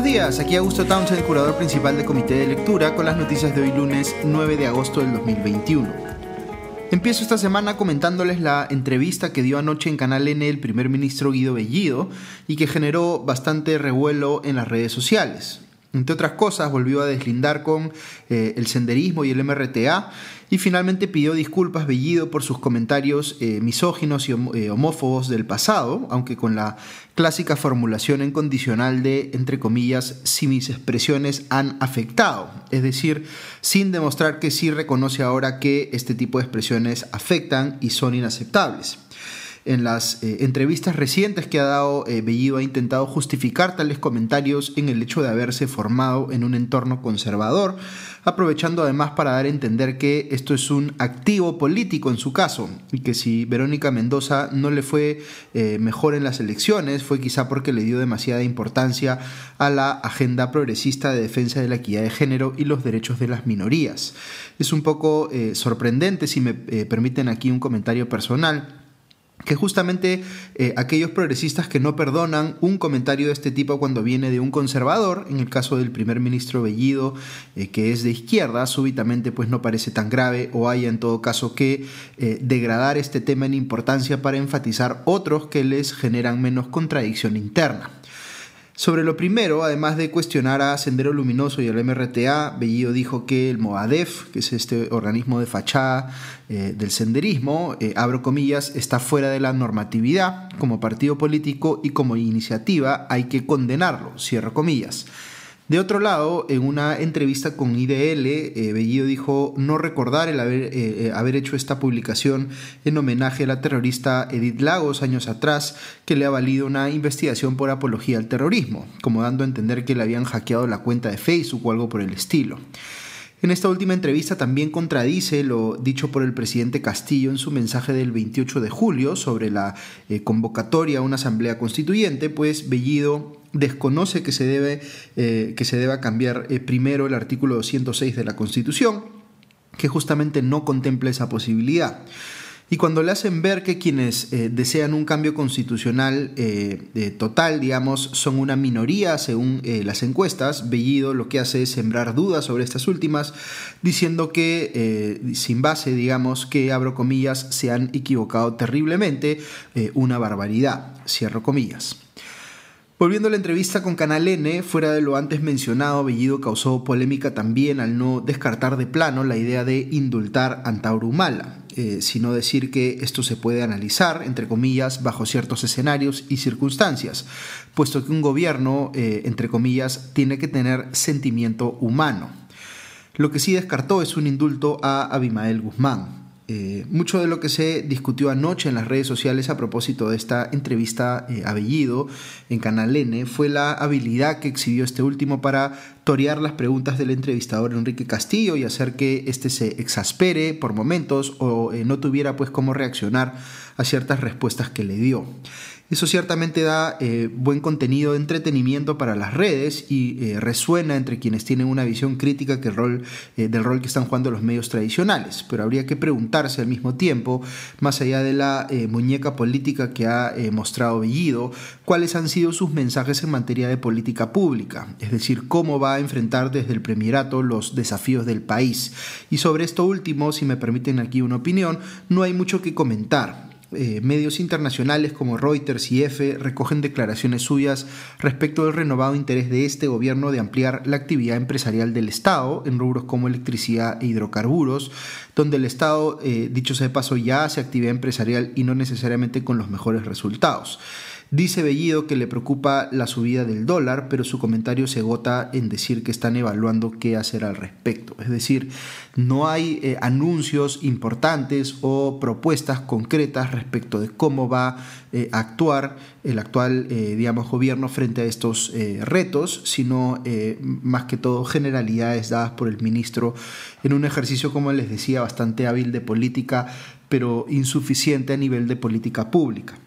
Buenos días, aquí Augusto Townsend, curador principal del Comité de Lectura, con las noticias de hoy lunes 9 de agosto del 2021. Empiezo esta semana comentándoles la entrevista que dio anoche en Canal N el primer ministro Guido Bellido y que generó bastante revuelo en las redes sociales. Entre otras cosas, volvió a deslindar con eh, el senderismo y el MRTA y finalmente pidió disculpas Bellido por sus comentarios eh, misóginos y eh, homófobos del pasado, aunque con la clásica formulación en condicional de, entre comillas, si mis expresiones han afectado, es decir, sin demostrar que sí reconoce ahora que este tipo de expresiones afectan y son inaceptables. En las eh, entrevistas recientes que ha dado eh, Bellido ha intentado justificar tales comentarios en el hecho de haberse formado en un entorno conservador, aprovechando además para dar a entender que esto es un activo político en su caso y que si Verónica Mendoza no le fue eh, mejor en las elecciones fue quizá porque le dio demasiada importancia a la agenda progresista de defensa de la equidad de género y los derechos de las minorías. Es un poco sorprendente, si me permiten aquí un comentario personal, que justamente eh, aquellos progresistas que no perdonan un comentario de este tipo cuando viene de un conservador, en el caso del primer ministro Bellido, eh, que es de izquierda, súbitamente pues no parece tan grave o haya en todo caso que eh, degradar este tema en importancia para enfatizar otros que les generan menos contradicción interna. Sobre lo primero, además de cuestionar a Sendero Luminoso y al MRTA, Bellido dijo que el MOADEF, que es este organismo de fachada eh, del senderismo, eh, abro comillas, está fuera de la normatividad como partido político y como iniciativa hay que condenarlo, cierro comillas. De otro lado, en una entrevista con IDL, eh, Bellido dijo no recordar el haber, eh, eh, haber, hecho esta publicación en homenaje a la terrorista Edith Lagos años atrás, que le ha valido una investigación por apología al terrorismo, como dando a entender que le habían hackeado la cuenta de Facebook o algo por el estilo. En esta última entrevista también contradice lo dicho por el presidente Castillo en su mensaje del 28 de julio sobre la convocatoria a una asamblea constituyente, pues Bellido desconoce que se, debe, eh, que se deba cambiar eh, primero el artículo 206 de la Constitución, que justamente no contempla esa posibilidad. Y cuando le hacen ver que quienes eh, desean un cambio constitucional total, digamos, son una minoría según las encuestas, Bellido lo que hace es sembrar dudas sobre estas últimas, diciendo que, sin base, digamos, que, abro comillas, se han equivocado terriblemente, una barbaridad, cierro comillas. Volviendo a la entrevista con Canal N, fuera de lo antes mencionado, Bellido causó polémica también al no descartar de plano la idea de indultar a Antaurumala, eh, sino decir que esto se puede analizar, entre comillas, bajo ciertos escenarios y circunstancias, puesto que un gobierno, eh, entre comillas, tiene que tener sentimiento humano. Lo que sí descartó es un indulto a Abimael Guzmán. Eh, mucho de lo que se discutió anoche en las redes sociales a propósito de esta entrevista eh, a Bellido en Canal N fue la habilidad que exhibió este último para torear las preguntas del entrevistador Enrique Castillo y hacer que éste se exaspere por momentos o eh, no tuviera pues cómo reaccionar a ciertas respuestas que le dio. Eso ciertamente da eh, buen contenido de entretenimiento para las redes y eh, resuena entre quienes tienen una visión crítica eh, del rol que están jugando los medios tradicionales. Pero habría que preguntarse al mismo tiempo, más allá de la muñeca política que ha mostrado Bellido, cuáles han sido sus mensajes en materia de política pública, es decir, cómo va a enfrentar desde el premierato los desafíos del país. Y sobre esto último, si me permiten aquí una opinión, no hay mucho que comentar. Eh, medios internacionales como Reuters y EFE recogen declaraciones suyas respecto del renovado interés de este gobierno de ampliar la actividad empresarial del Estado en rubros como electricidad e hidrocarburos, donde el Estado, eh, dicho sea de paso, ya hace actividad empresarial y no necesariamente con los mejores resultados. Dice Bellido que le preocupa la subida del dólar, pero su comentario se agota en decir que están evaluando qué hacer al respecto. Es decir, no hay eh, anuncios importantes o propuestas concretas respecto de cómo va eh, a actuar el actual eh, digamos, gobierno frente a estos retos, sino más que todo generalidades dadas por el ministro en un ejercicio, como les decía, bastante hábil de política, pero insuficiente a nivel de política pública.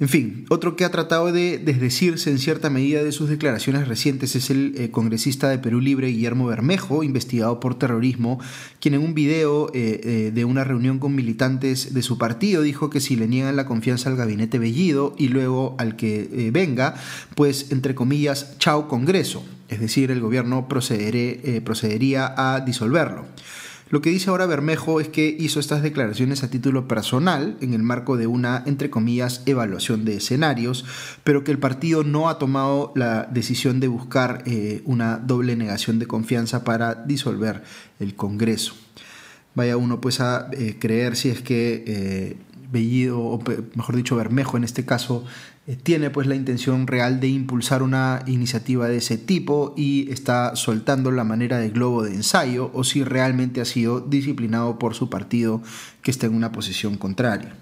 En fin, otro que ha tratado de desdecirse en cierta medida de sus declaraciones recientes es el eh, congresista de Perú Libre, Guillermo Bermejo, investigado por terrorismo, quien en un video eh, eh, de una reunión con militantes de su partido dijo que si le niegan la confianza al gabinete Bellido y luego al que venga, pues entre comillas, chao Congreso, es decir, el gobierno procedería a disolverlo. Lo que dice ahora Bermejo es que hizo estas declaraciones a título personal en el marco de una, entre comillas, evaluación de escenarios, pero que el partido no ha tomado la decisión de buscar eh, una doble negación de confianza para disolver el Congreso. Vaya uno pues a eh, creer si es que eh, Bellido, o mejor dicho Bermejo en este caso, eh, tiene pues la intención real de impulsar una iniciativa de ese tipo y está soltando la manera de globo de ensayo o si realmente ha sido disciplinado por su partido que está en una posición contraria.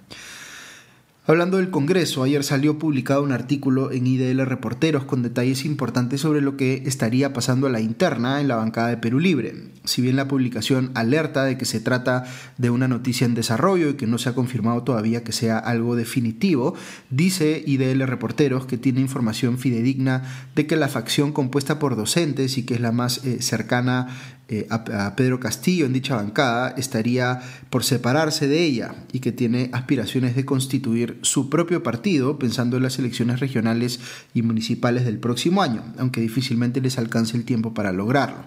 Hablando del Congreso, ayer salió publicado un artículo en IDL Reporteros con detalles importantes sobre lo que estaría pasando a la interna en la bancada de Perú Libre. Si bien la publicación alerta de que se trata de una noticia en desarrollo y que no se ha confirmado todavía que sea algo definitivo, dice IDL Reporteros que tiene información fidedigna de que la facción compuesta por docentes y que es la más eh, cercana eh, a, Pedro Castillo en dicha bancada estaría por separarse de ella y que tiene aspiraciones de constituir su propio partido pensando en las elecciones regionales y municipales del próximo año, aunque difícilmente les alcance el tiempo para lograrlo.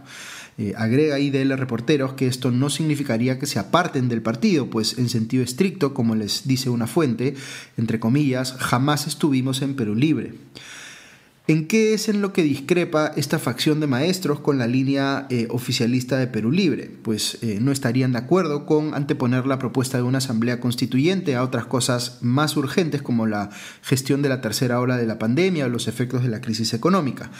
Eh, agrega IDL Reporteros que esto no significaría que se aparten del partido, pues en sentido estricto, como les dice una fuente, entre comillas, jamás estuvimos en Perú Libre. ¿En qué es en lo que discrepa esta facción de maestros con la línea eh, oficialista de Perú Libre? Pues eh, no estarían de acuerdo con anteponer la propuesta de una asamblea constituyente a otras cosas más urgentes como la gestión de la tercera ola de la pandemia o los efectos de la crisis económica.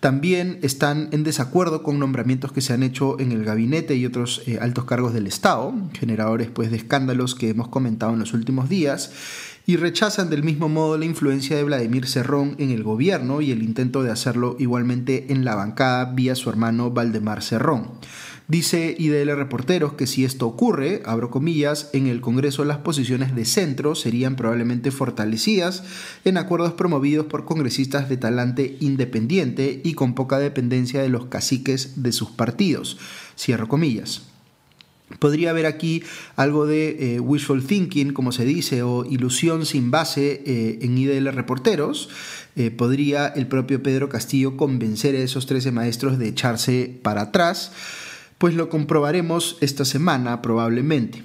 También están en desacuerdo con nombramientos que se han hecho en el gabinete y otros eh, altos cargos del Estado, generadores pues, de escándalos que hemos comentado en los últimos días y rechazan del mismo modo la influencia de Vladimir Cerrón en el gobierno y el intento de hacerlo igualmente en la bancada vía su hermano Valdemar Cerrón. Dice IDL Reporteros que si esto ocurre, abro comillas, en el Congreso las posiciones de centro serían probablemente fortalecidas en acuerdos promovidos por congresistas de talante independiente y con poca dependencia de los caciques de sus partidos. Cierro comillas. Podría haber aquí algo de eh, wishful thinking, como se dice, o ilusión sin base eh, en IDL Reporteros. Eh, podría el propio Pedro Castillo convencer a esos 13 maestros de echarse para atrás. Pues lo comprobaremos esta semana probablemente.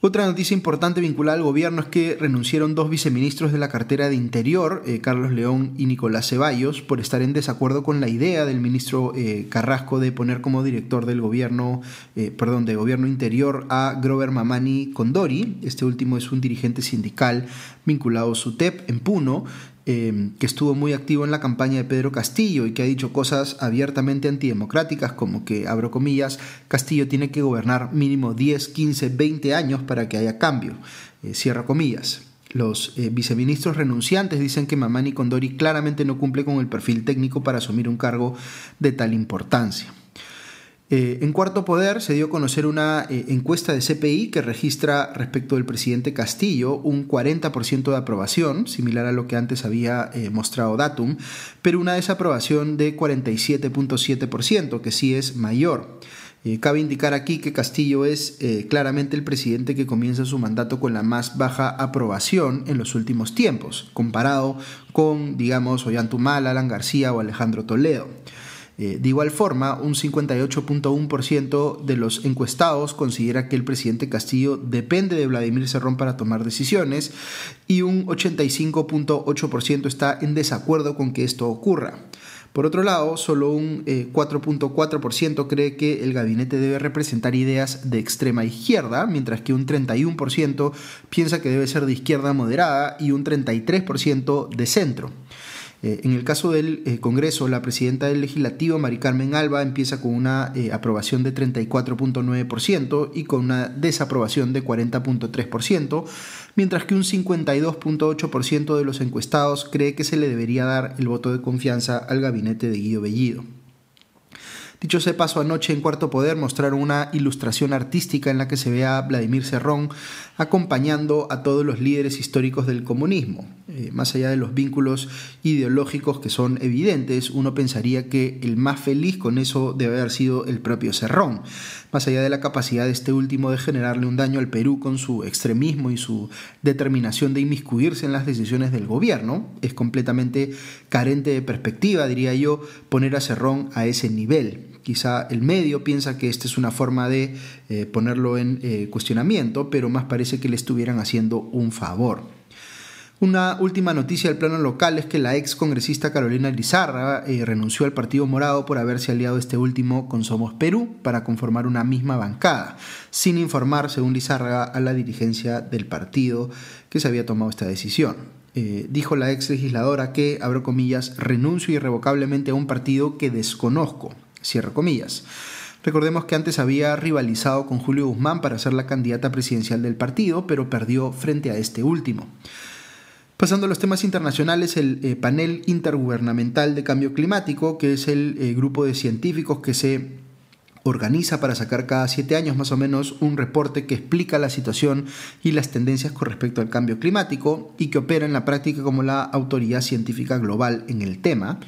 Otra noticia importante vinculada al gobierno es que renunciaron dos viceministros de la cartera de Interior, eh, Carlos León y Nicolás Ceballos, por estar en desacuerdo con la idea del ministro eh, Carrasco de poner como director del gobierno, eh, perdón, de gobierno interior a Grover Mamani Condori. Este último es un dirigente sindical vinculado a SUTEP en Puno, Em, que estuvo muy activo en la campaña de Pedro Castillo y que ha dicho cosas abiertamente antidemocráticas como que, abro comillas, Castillo tiene que gobernar mínimo 10, 15, 20 años para que haya cambio, eh, cierra comillas. Los eh, viceministros renunciantes dicen que Mamani Condori claramente no cumple con el perfil técnico para asumir un cargo de tal importancia. Eh, en cuarto poder se dio a conocer una eh, encuesta de CPI que registra respecto del presidente Castillo un 40% de aprobación, similar a lo que antes había eh, mostrado Datum, pero una desaprobación de 47.7%, que sí es mayor. cabe indicar aquí que Castillo es claramente el presidente que comienza su mandato con la más baja aprobación en los últimos tiempos, comparado con, digamos, Ollantumal, Alan García o Alejandro Toledo. Eh, de igual forma, un 58.1% de los encuestados considera que el presidente Castillo depende de Vladimir Cerrón para tomar decisiones y un 85.8% está en desacuerdo con que esto ocurra. Por otro lado, solo un 4.4% eh, cree que el gabinete debe representar ideas de extrema izquierda, mientras que un 31% piensa que debe ser de izquierda moderada y un 33% de centro. Eh, en el caso del eh, Congreso, la presidenta del Legislativo, Mari Carmen Alba, empieza con una eh, aprobación de 34.9% y con una desaprobación de 40.3%, mientras que un 52.8% de los encuestados cree que se le debería dar el voto de confianza al gabinete de Guido Bellido. Dicho sea paso, anoche en Cuarto Poder mostraron una ilustración artística en la que se ve a Vladimir Serrón acompañando a todos los líderes históricos del comunismo. Eh, más allá de los vínculos ideológicos que son evidentes, uno pensaría que el más feliz con eso debe haber sido el propio Serrón, más allá de la capacidad de este último de generarle un daño al Perú con su extremismo y su determinación de inmiscuirse en las decisiones del gobierno. Es completamente carente de perspectiva, diría yo, poner a Serrón a ese nivel. Quizá el medio piensa que esta es una forma de eh, ponerlo en eh, cuestionamiento, pero más parece que le estuvieran haciendo un favor. Una última noticia del plano local es que la ex congresista Carolina Lizarra eh, renunció al Partido Morado por haberse aliado este último con Somos Perú para conformar una misma bancada, sin informar, según Lizarra, a la dirigencia del partido que se había tomado esta decisión. dijo la ex legisladora que, abro comillas, renuncio irrevocablemente a un partido que desconozco, Cierro comillas. Recordemos que antes había rivalizado con Julio Guzmán para ser la candidata presidencial del partido, pero perdió frente a este último. Pasando a los temas internacionales, el eh, panel intergubernamental de cambio climático, que es el eh, grupo de científicos que se organiza para sacar cada siete años más o menos un reporte que explica la situación y las tendencias con respecto al cambio climático y que opera en la práctica como la autoridad científica global en el tema,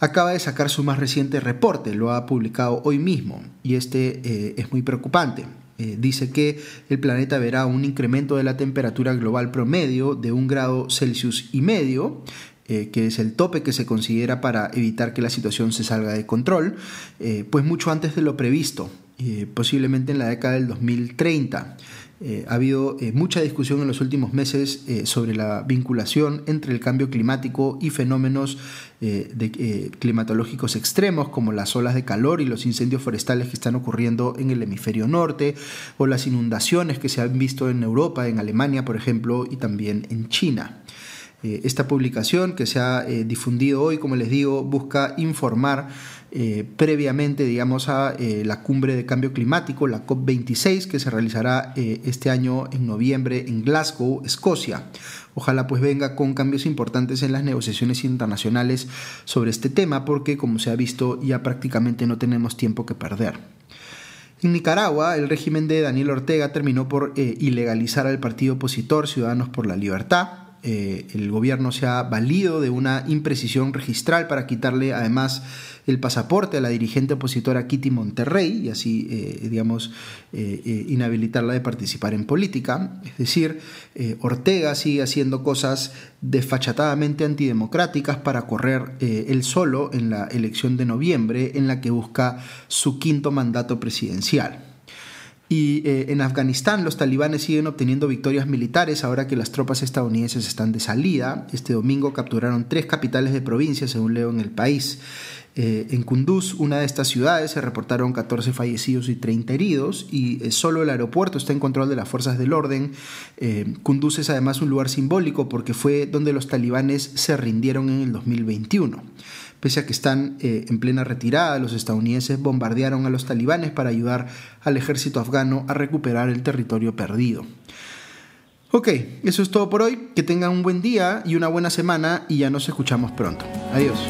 acaba de sacar su más reciente reporte, lo ha publicado hoy mismo y este eh, es muy preocupante. Eh, dice que el planeta verá un incremento de la temperatura global promedio de un grado Celsius y medio eh, que es el tope que se considera para evitar que la situación se salga de control, eh, pues mucho antes de lo previsto, eh, posiblemente en la década del 2030. ha habido mucha discusión en los últimos meses sobre la vinculación entre el cambio climático y fenómenos climatológicos extremos como las olas de calor y los incendios forestales que están ocurriendo en el hemisferio norte o las inundaciones que se han visto en Europa, en Alemania por ejemplo, y también en China. Eh, esta publicación que se ha eh, difundido hoy, como les digo, busca informar eh, previamente, digamos, a la cumbre de cambio climático, la COP26, que se realizará este año en noviembre en Glasgow, Escocia. Ojalá pues venga con cambios importantes en las negociaciones internacionales sobre este tema, porque como se ha visto ya prácticamente no tenemos tiempo que perder. En Nicaragua, el régimen de Daniel Ortega terminó por ilegalizar al partido opositor Ciudadanos por la Libertad, eh, el gobierno se ha valido de una imprecisión registral para quitarle además el pasaporte a la dirigente opositora Kitty Monterrey y así, eh, digamos, eh, inhabilitarla de participar en política. Es decir, Ortega sigue haciendo cosas desfachatadamente antidemocráticas para correr él solo en la elección de noviembre en la que busca su quinto mandato presidencial. Y eh, en Afganistán los talibanes siguen obteniendo victorias militares ahora que las tropas estadounidenses están de salida. Este domingo capturaron tres capitales de provincia, según leo en el país. Eh, en Kunduz, una de estas ciudades, se reportaron 14 fallecidos y 30 heridos y eh, solo el aeropuerto está en control de las fuerzas del orden. Kunduz es además un lugar simbólico porque fue donde los talibanes se rindieron en el 2021. Pese a que están eh, en plena retirada, los estadounidenses bombardearon a los talibanes para ayudar al ejército afgano a recuperar el territorio perdido. Ok, eso es todo por hoy. Que tengan un buen día y una buena semana y ya nos escuchamos pronto. Adiós.